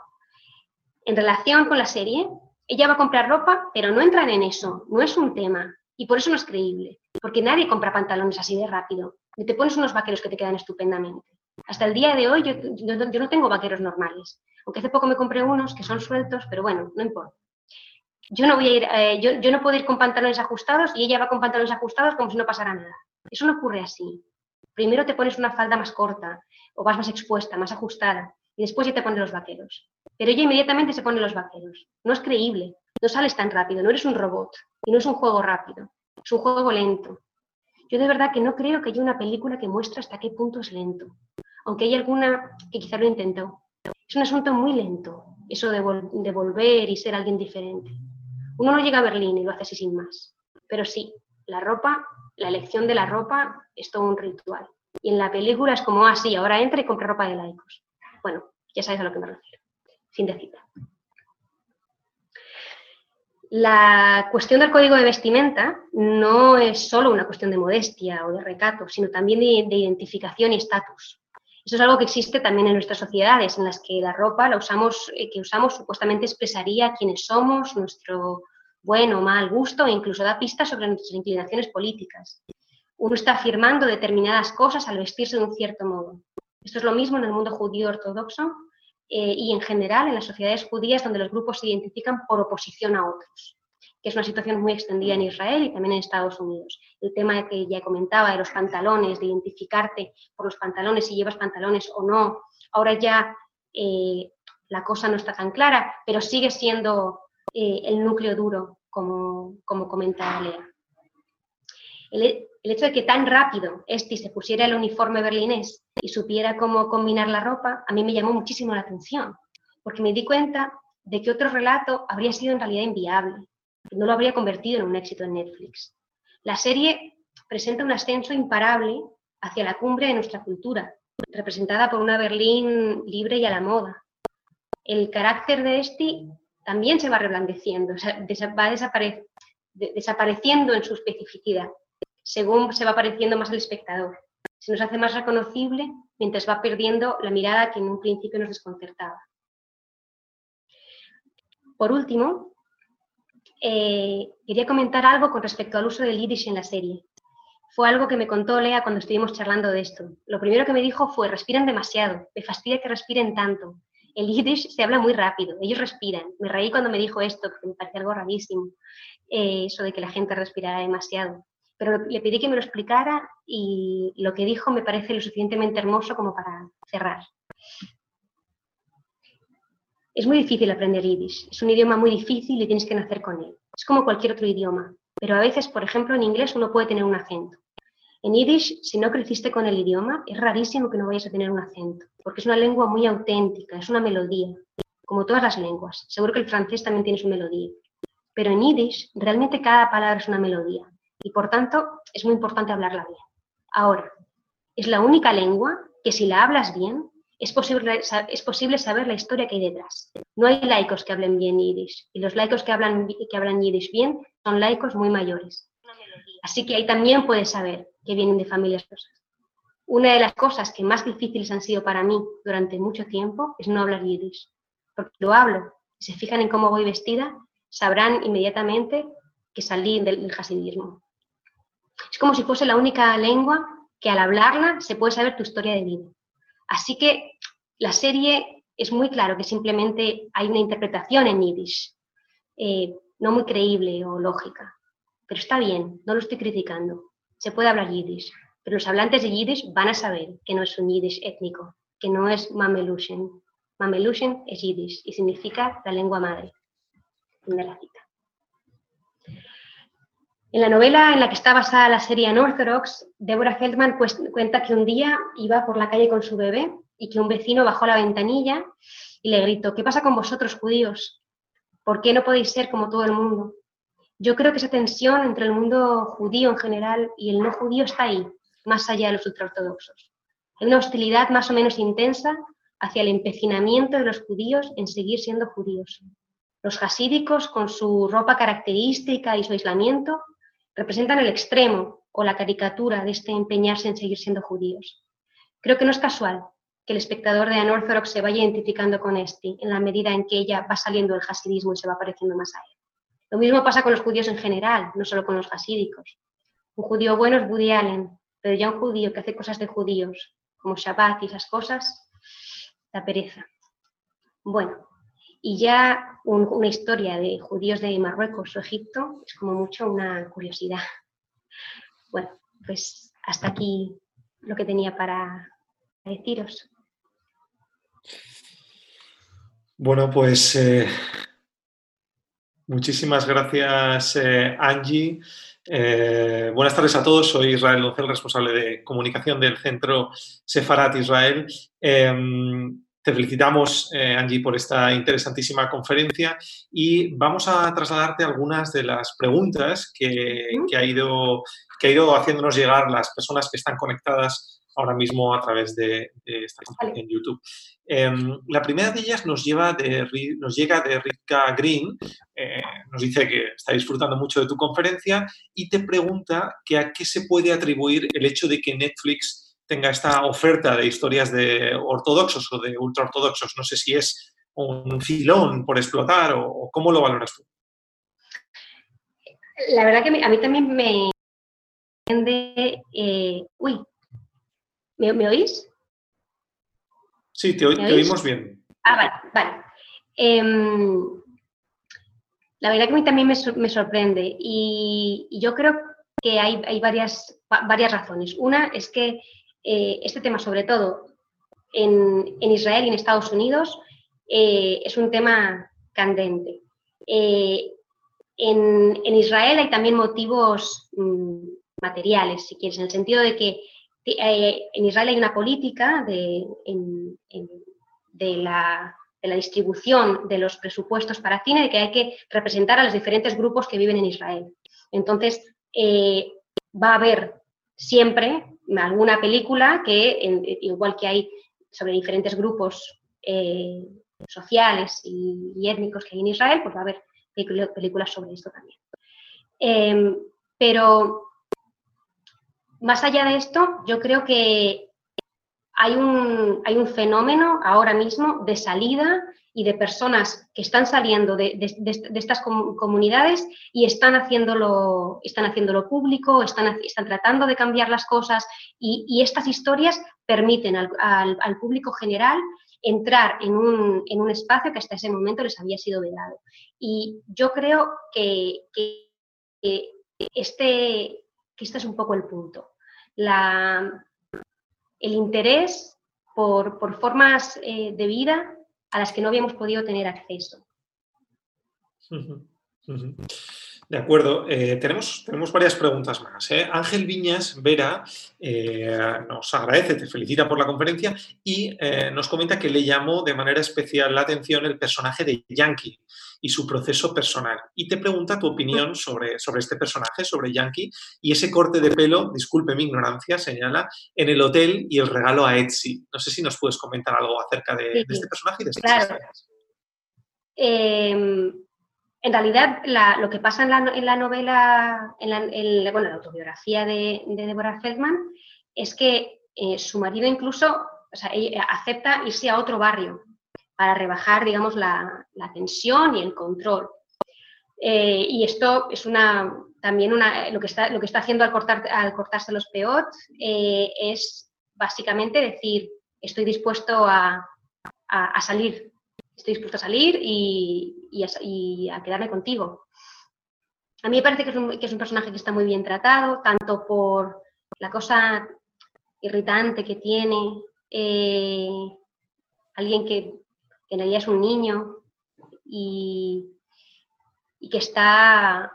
En relación con la serie, ella va a comprar ropa, pero no entran en eso, no es un tema. Y por eso no es creíble, porque nadie compra pantalones así de rápido. Y te pones unos vaqueros que te quedan estupendamente. Hasta el día de hoy yo, no tengo vaqueros normales. Aunque hace poco me compré unos que son sueltos, pero bueno, no importa. Yo no voy a ir, eh, yo, yo no puedo ir con pantalones ajustados y ella va con pantalones ajustados como si no pasara nada. Eso no ocurre así. Primero te pones una falda más corta o vas más expuesta, más ajustada, y después ya te pones los vaqueros. Pero ella inmediatamente se pone los vaqueros. No es creíble, no sales tan rápido, no eres un robot y no es un juego rápido, es un juego lento. Yo de verdad que no creo que haya una película que muestre hasta qué punto es lento, aunque hay alguna que quizá lo intentó. Es un asunto muy lento, eso de, volver y ser alguien diferente. Uno no llega a Berlín y lo hace así sin más, pero sí, la ropa, la elección de la ropa es todo un ritual. Y en la película es como, ah, sí, ahora entra y compra ropa de laicos. Bueno, ya sabes a lo que me refiero. Fin de cita. La cuestión del código de vestimenta no es solo una cuestión de modestia o de recato, sino también de, identificación y estatus. Eso es algo que existe también en nuestras sociedades, en las que la ropa la usamos, eh, que usamos supuestamente expresaría quiénes somos, nuestro buen o mal gusto e incluso da pistas sobre nuestras inclinaciones políticas. Uno está afirmando determinadas cosas al vestirse de un cierto modo. Esto es lo mismo en el mundo judío ortodoxo eh, y en general en las sociedades judías donde los grupos se identifican por oposición a otros, que es una situación muy extendida en Israel y también en Estados Unidos. El tema que ya comentaba de los pantalones, de identificarte por los pantalones, si llevas pantalones o no, ahora ya eh, la cosa no está tan clara, pero sigue siendo eh, el núcleo duro, como, como comenta Lea. El hecho de que tan rápido Esti se pusiera el uniforme berlinés y supiera cómo combinar la ropa, a mí me llamó muchísimo la atención, porque me di cuenta de que otro relato habría sido en realidad inviable, no lo habría convertido en un éxito en Netflix. La serie presenta un ascenso imparable hacia la cumbre de nuestra cultura, representada por una Berlín libre y a la moda. El carácter de Esti también se va reblandeciendo, va desapareciendo en su especificidad según se va pareciendo más al espectador. Se nos hace más reconocible mientras va perdiendo la mirada que en un principio nos desconcertaba. Por último, eh, quería comentar algo con respecto al uso del yiddish en la serie. Fue algo que me contó Lea cuando estuvimos charlando de esto. Lo primero que me dijo fue, respiran demasiado, me fastidia que respiren tanto. El yiddish se habla muy rápido, ellos respiran. Me reí cuando me dijo esto, porque me parecía algo rarísimo, eh, eso de que la gente respirara demasiado pero le pedí que me lo explicara y lo que dijo me parece lo suficientemente hermoso como para cerrar. Es muy difícil aprender yiddish, es un idioma muy difícil y tienes que nacer con él. Es como cualquier otro idioma, pero a veces, por ejemplo, en inglés uno puede tener un acento. En yiddish, si no creciste con el idioma, es rarísimo que no vayas a tener un acento, porque es una lengua muy auténtica, es una melodía, como todas las lenguas. Seguro que el francés también tiene su melodía. Pero en yiddish, realmente cada palabra es una melodía y por tanto es muy importante hablarla bien. Ahora, es la única lengua que si la hablas bien es posible, saber la historia que hay detrás. No hay laicos que hablen bien yiddish y los laicos que hablan, que hablan yiddish bien son laicos muy mayores. Así que ahí también puedes saber que vienen de familias rosas. Una de las cosas que más difíciles han sido para mí durante mucho tiempo es no hablar yiddish. Porque lo hablo y se fijan en cómo voy vestida, sabrán inmediatamente que salí del, del hasidismo. Es como si fuese la única lengua que al hablarla se puede saber tu historia de vida. Así que la serie es muy claro que simplemente hay una interpretación en yiddish, eh, no muy creíble o lógica. Pero está bien, no lo estoy criticando. Se puede hablar yiddish, pero los hablantes de yiddish van a saber que no es un yiddish étnico, que no es mamelushen. Mamelushen es yiddish y significa la lengua madre. la cita. En la novela en la que está basada la serie Unorthodox, Deborah Feldman cuenta que un día iba por la calle con su bebé y que un vecino bajó la ventanilla y le gritó, ¿qué pasa con vosotros judíos? ¿Por qué no podéis ser como todo el mundo? Yo creo que esa tensión entre el mundo judío en general y el no judío está ahí, más allá de los ultraortodoxos. Hay una hostilidad más o menos intensa hacia el empecinamiento de los judíos en seguir siendo judíos. Los hasídicos, con su ropa característica y su aislamiento, representan el extremo o la caricatura de este empeñarse en seguir siendo judíos. Creo que no es casual que el espectador de Anorthodox se vaya identificando con este en la medida en que ella va saliendo del hasidismo y se va pareciendo más a él. Lo mismo pasa con los judíos en general, no solo con los hasídicos. Un judío bueno es Woody Allen, pero ya un judío que hace cosas de judíos, como Shabbat y esas cosas, da pereza. Bueno, y ya una historia de judíos de Marruecos o Egipto es como mucho una curiosidad. Bueno, pues hasta aquí lo que tenía para deciros. Bueno, pues eh, muchísimas gracias, eh, Angie. Eh, buenas tardes a todos, soy Israel Doncel, responsable de comunicación del Centro Sefarat Israel. Te felicitamos, Angie, por esta interesantísima conferencia y vamos a trasladarte algunas de las preguntas que, ha, ido, que ha ido haciéndonos llegar las personas que están conectadas ahora mismo a través de, esta conferencia en YouTube. Em, la primera de ellas nos, lleva de, nos llega de Rika Green, eh, nos dice que está disfrutando mucho de tu conferencia y te pregunta que a qué se puede atribuir el hecho de que Netflix tenga esta oferta de historias de ortodoxos o de ultraortodoxos. No sé si es un filón por explotar o, cómo lo valoras tú. La verdad que a mí también me... Eh, uy, ¿Me, oís? Sí, te, oímos bien. Ah, vale, vale. Em, la verdad que a mí también me, sorprende y, yo creo que hay, varias, varias, razones. Una es que eh, este tema, sobre todo en, Israel y en Estados Unidos, eh, es un tema candente. Eh, en, Israel hay también motivos mm, materiales, si quieres, en el sentido de que en Israel hay una política de, la, distribución de los presupuestos para cine, de que hay que representar a los diferentes grupos que viven en Israel. Entonces, va a haber siempre alguna película que, igual que hay sobre diferentes grupos eh, sociales y, étnicos que hay en Israel, pues va a haber películas sobre esto también. pero más allá de esto, yo creo que hay un, hay un fenómeno ahora mismo de salida y de personas que están saliendo de, estas comunidades y están haciéndolo, están haciéndolo público, están, están tratando de cambiar las cosas y, estas historias permiten al, público general entrar en un, en un, espacio que hasta ese momento les había sido vedado. Y yo creo que, que este, que este es un poco el punto la, el interés por, formas eh, de vida a las que no habíamos podido tener acceso. De acuerdo, eh, tenemos, tenemos varias preguntas más. ¿eh? Ángel Viñas Vera nos agradece, te felicita por la conferencia y nos comenta que le llamó de manera especial la atención el personaje de Yankee y su proceso personal. Y te pregunta tu opinión sobre, sobre este personaje, sobre Yankee, y ese corte de pelo, disculpe mi ignorancia, señala, en el hotel y el regalo a Etsy. No sé si nos puedes comentar algo acerca de, este personaje y de estas claro. Em, en realidad, lo que pasa en la, en la novela, en la, autobiografía de, de Deborah Feldman, es que eh, su marido incluso o sea, acepta irse a otro barrio para rebajar, digamos, la, tensión y el control. Eh, y esto es una, también una, lo, que está, lo que está haciendo al cortarse los peot eh, es básicamente decir, estoy dispuesto a, salir, estoy dispuesto a salir y, a, quedarme contigo. A mí me parece que es, un, que personaje que está muy bien tratado, tanto por la cosa irritante que tiene, eh, alguien que en realidad es un niño y, que está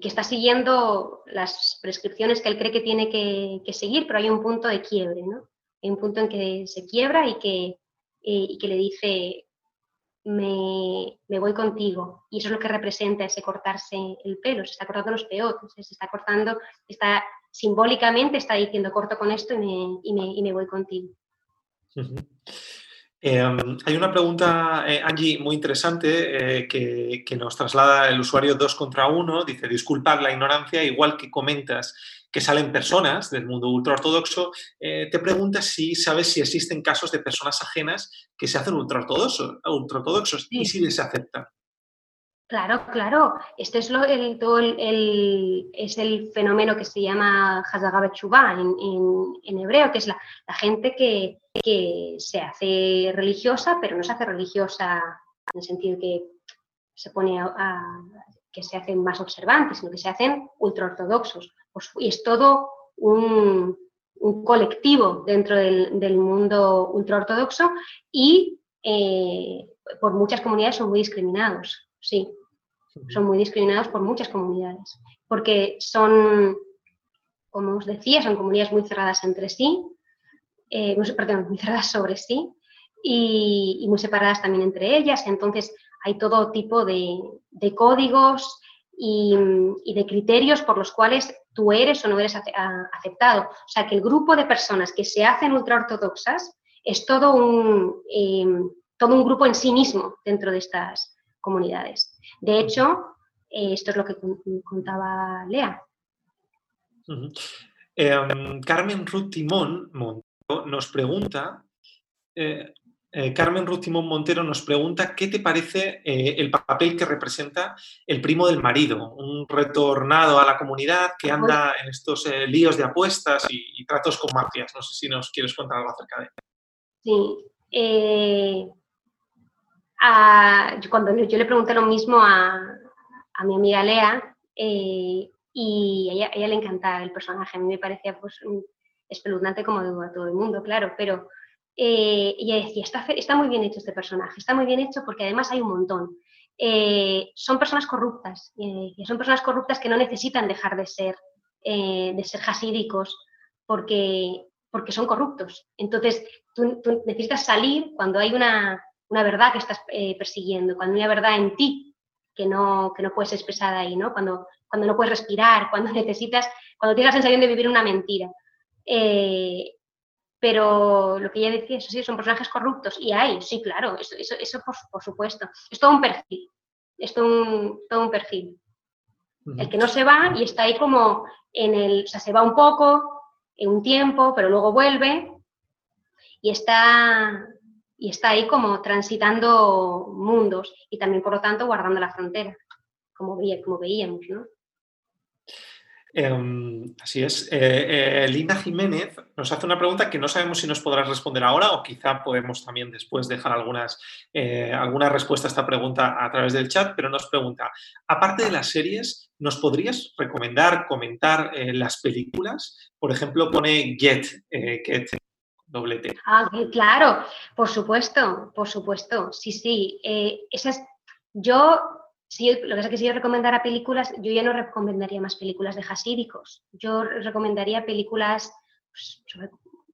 que está siguiendo las prescripciones que él cree que tiene que, seguir, pero hay un punto de quiebre, ¿no? Hay un punto en que se quiebra y que, eh, y que le dice, me, voy contigo. Y eso es lo que representa ese cortarse el pelo, se está cortando los peotes, se está cortando, está simbólicamente está diciendo corto con esto y me, y me, voy contigo. Em, hay una pregunta, eh, Angie, muy interesante eh, que, nos traslada el usuario 2 contra 1. Dice, disculpad la ignorancia, igual que comentas que salen personas del mundo ultraortodoxo, eh, te preguntas si sabes si existen casos de personas ajenas que se hacen ultraortodoxos, ultraortodoxos y si les aceptan. Claro, claro. Este es lo, el, todo el, es el fenómeno que se llama Hazagabe en, en, hebreo, que es la, gente que, se hace religiosa, pero no se hace religiosa en el sentido que se pone a, que se hacen más observantes, sino que se hacen ultraortodoxos. Pues, y es todo un, colectivo dentro del, mundo ultraortodoxo y eh, por muchas comunidades son muy discriminados, sí son muy discriminados por muchas comunidades, porque son, como os decía, son comunidades muy cerradas entre sí, eh, perdón, muy cerradas sobre sí y, muy separadas también entre ellas. Entonces hay todo tipo de, códigos y, de criterios por los cuales tú eres o no eres aceptado. O sea, que el grupo de personas que se hacen ultraortodoxas es todo un, eh, todo un grupo en sí mismo dentro de estas comunidades. De hecho, eh, esto es lo que contaba Lea. Em, Carmen Ruth Timón Montero nos pregunta, eh, eh, Carmen Ruth Timón Montero nos pregunta qué te parece el papel que representa el primo del marido, un retornado a la comunidad que anda en estos líos de apuestas y, tratos con mafias. No sé si nos quieres contar algo acerca de él. Sí, cuando yo le pregunté lo mismo a, mi amiga Lea, eh, y a ella, le encantaba el personaje, a mí me parecía pues, espeluznante como a todo el mundo, claro, pero eh, ella decía, está, está, muy bien hecho este personaje, está muy bien hecho porque además hay un montón. Eh, son personas corruptas, y son personas corruptas que no necesitan dejar de ser, de ser hasídicos porque, porque son corruptos. Entonces, tú necesitas salir cuando hay una, una verdad que estás eh, persiguiendo, cuando hay una verdad en ti que no, que no puedes expresar ahí, ¿no? Cuando, cuando no puedes respirar, cuando necesitas, cuando tienes la sensación de vivir una mentira. Eh, pero lo que ella decía, eso sí, son personajes corruptos. Y hay, sí, claro, eso, eso, por, supuesto. Es todo un perfil. Es todo un, todo un perfil. El que no se va y está ahí como en el, o sea, se va un poco, en un tiempo, pero luego vuelve y está, y está ahí como transitando mundos y también, por lo tanto, guardando la frontera, como, como veíamos, ¿no? Em, así es. Eh, eh, Linda Jiménez nos hace una pregunta que no sabemos si nos podrás responder ahora o quizá podemos también después dejar algunas, eh, alguna respuesta a esta pregunta a través del chat, pero nos pregunta, aparte de las series, ¿nos podrías recomendar, comentar las películas? Por ejemplo, pone Get, Get doble T. Ah, claro, por supuesto, por supuesto, sí, sí. Esas, yo, si, lo que es que si yo recomendara películas, yo ya no recomendaría más películas de hasídicos. Yo recomendaría películas pues, sobre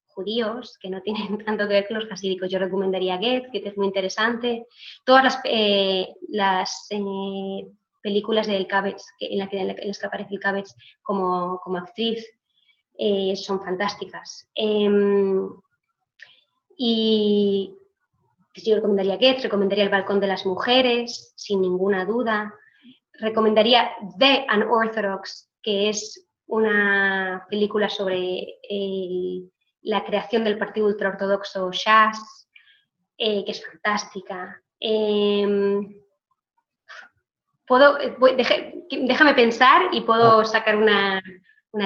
judíos que no tienen tanto que ver con los hasídicos. Yo recomendaría Get, que es muy interesante. Todas las, eh, las eh, películas del Cabbage, en, la que, en las que aparece el Cabbage como, como actriz, son fantásticas. Em, y yo recomendaría Get, recomendaría El Balcón de las Mujeres, sin ninguna duda. Recomendaría The Unorthodox, que es una película sobre la creación del partido ultraortodoxo Shas, eh, que es fantástica. Em, puedo, déjame pensar y puedo sacar una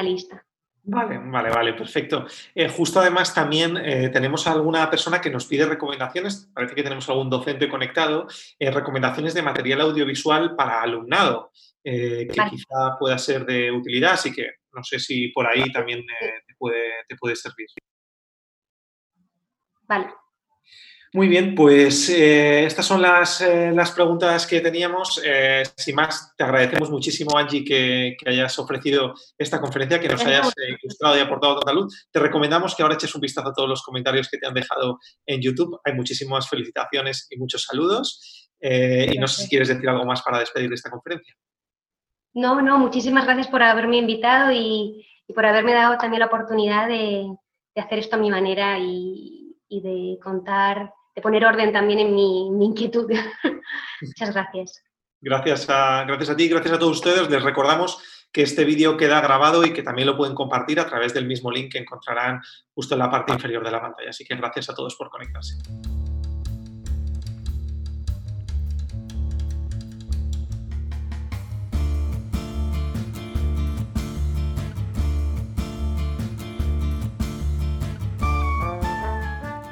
lista. Vale, vale, vale, perfecto. Eh, justo además también eh, tenemos alguna persona que nos pide recomendaciones, parece que tenemos algún docente conectado, eh, recomendaciones de material audiovisual para alumnado, que quizá pueda ser de utilidad, así que no sé si por ahí también te puede, te puede servir. Vale, muy bien, pues eh, estas son las, eh, las, preguntas que teníamos. Eh, sin más, te agradecemos muchísimo, Angie, que, hayas ofrecido esta conferencia, que nos hayas ilustrado y aportado tanta luz. Te recomendamos que ahora eches un vistazo a todos los comentarios que te han dejado en YouTube. Hay muchísimas felicitaciones y muchos saludos. y no sé si quieres decir algo más para despedir de esta conferencia. No, no, muchísimas gracias por haberme invitado y, por haberme dado también la oportunidad de, hacer esto a mi manera y, y de contar de poner orden también en mi, inquietud. Muchas gracias. Gracias a, gracias a ti, gracias a todos ustedes. Les recordamos que este vídeo queda grabado y que también lo pueden compartir a través del mismo link que encontrarán justo en la parte inferior de la pantalla. Así que gracias a todos por conectarse.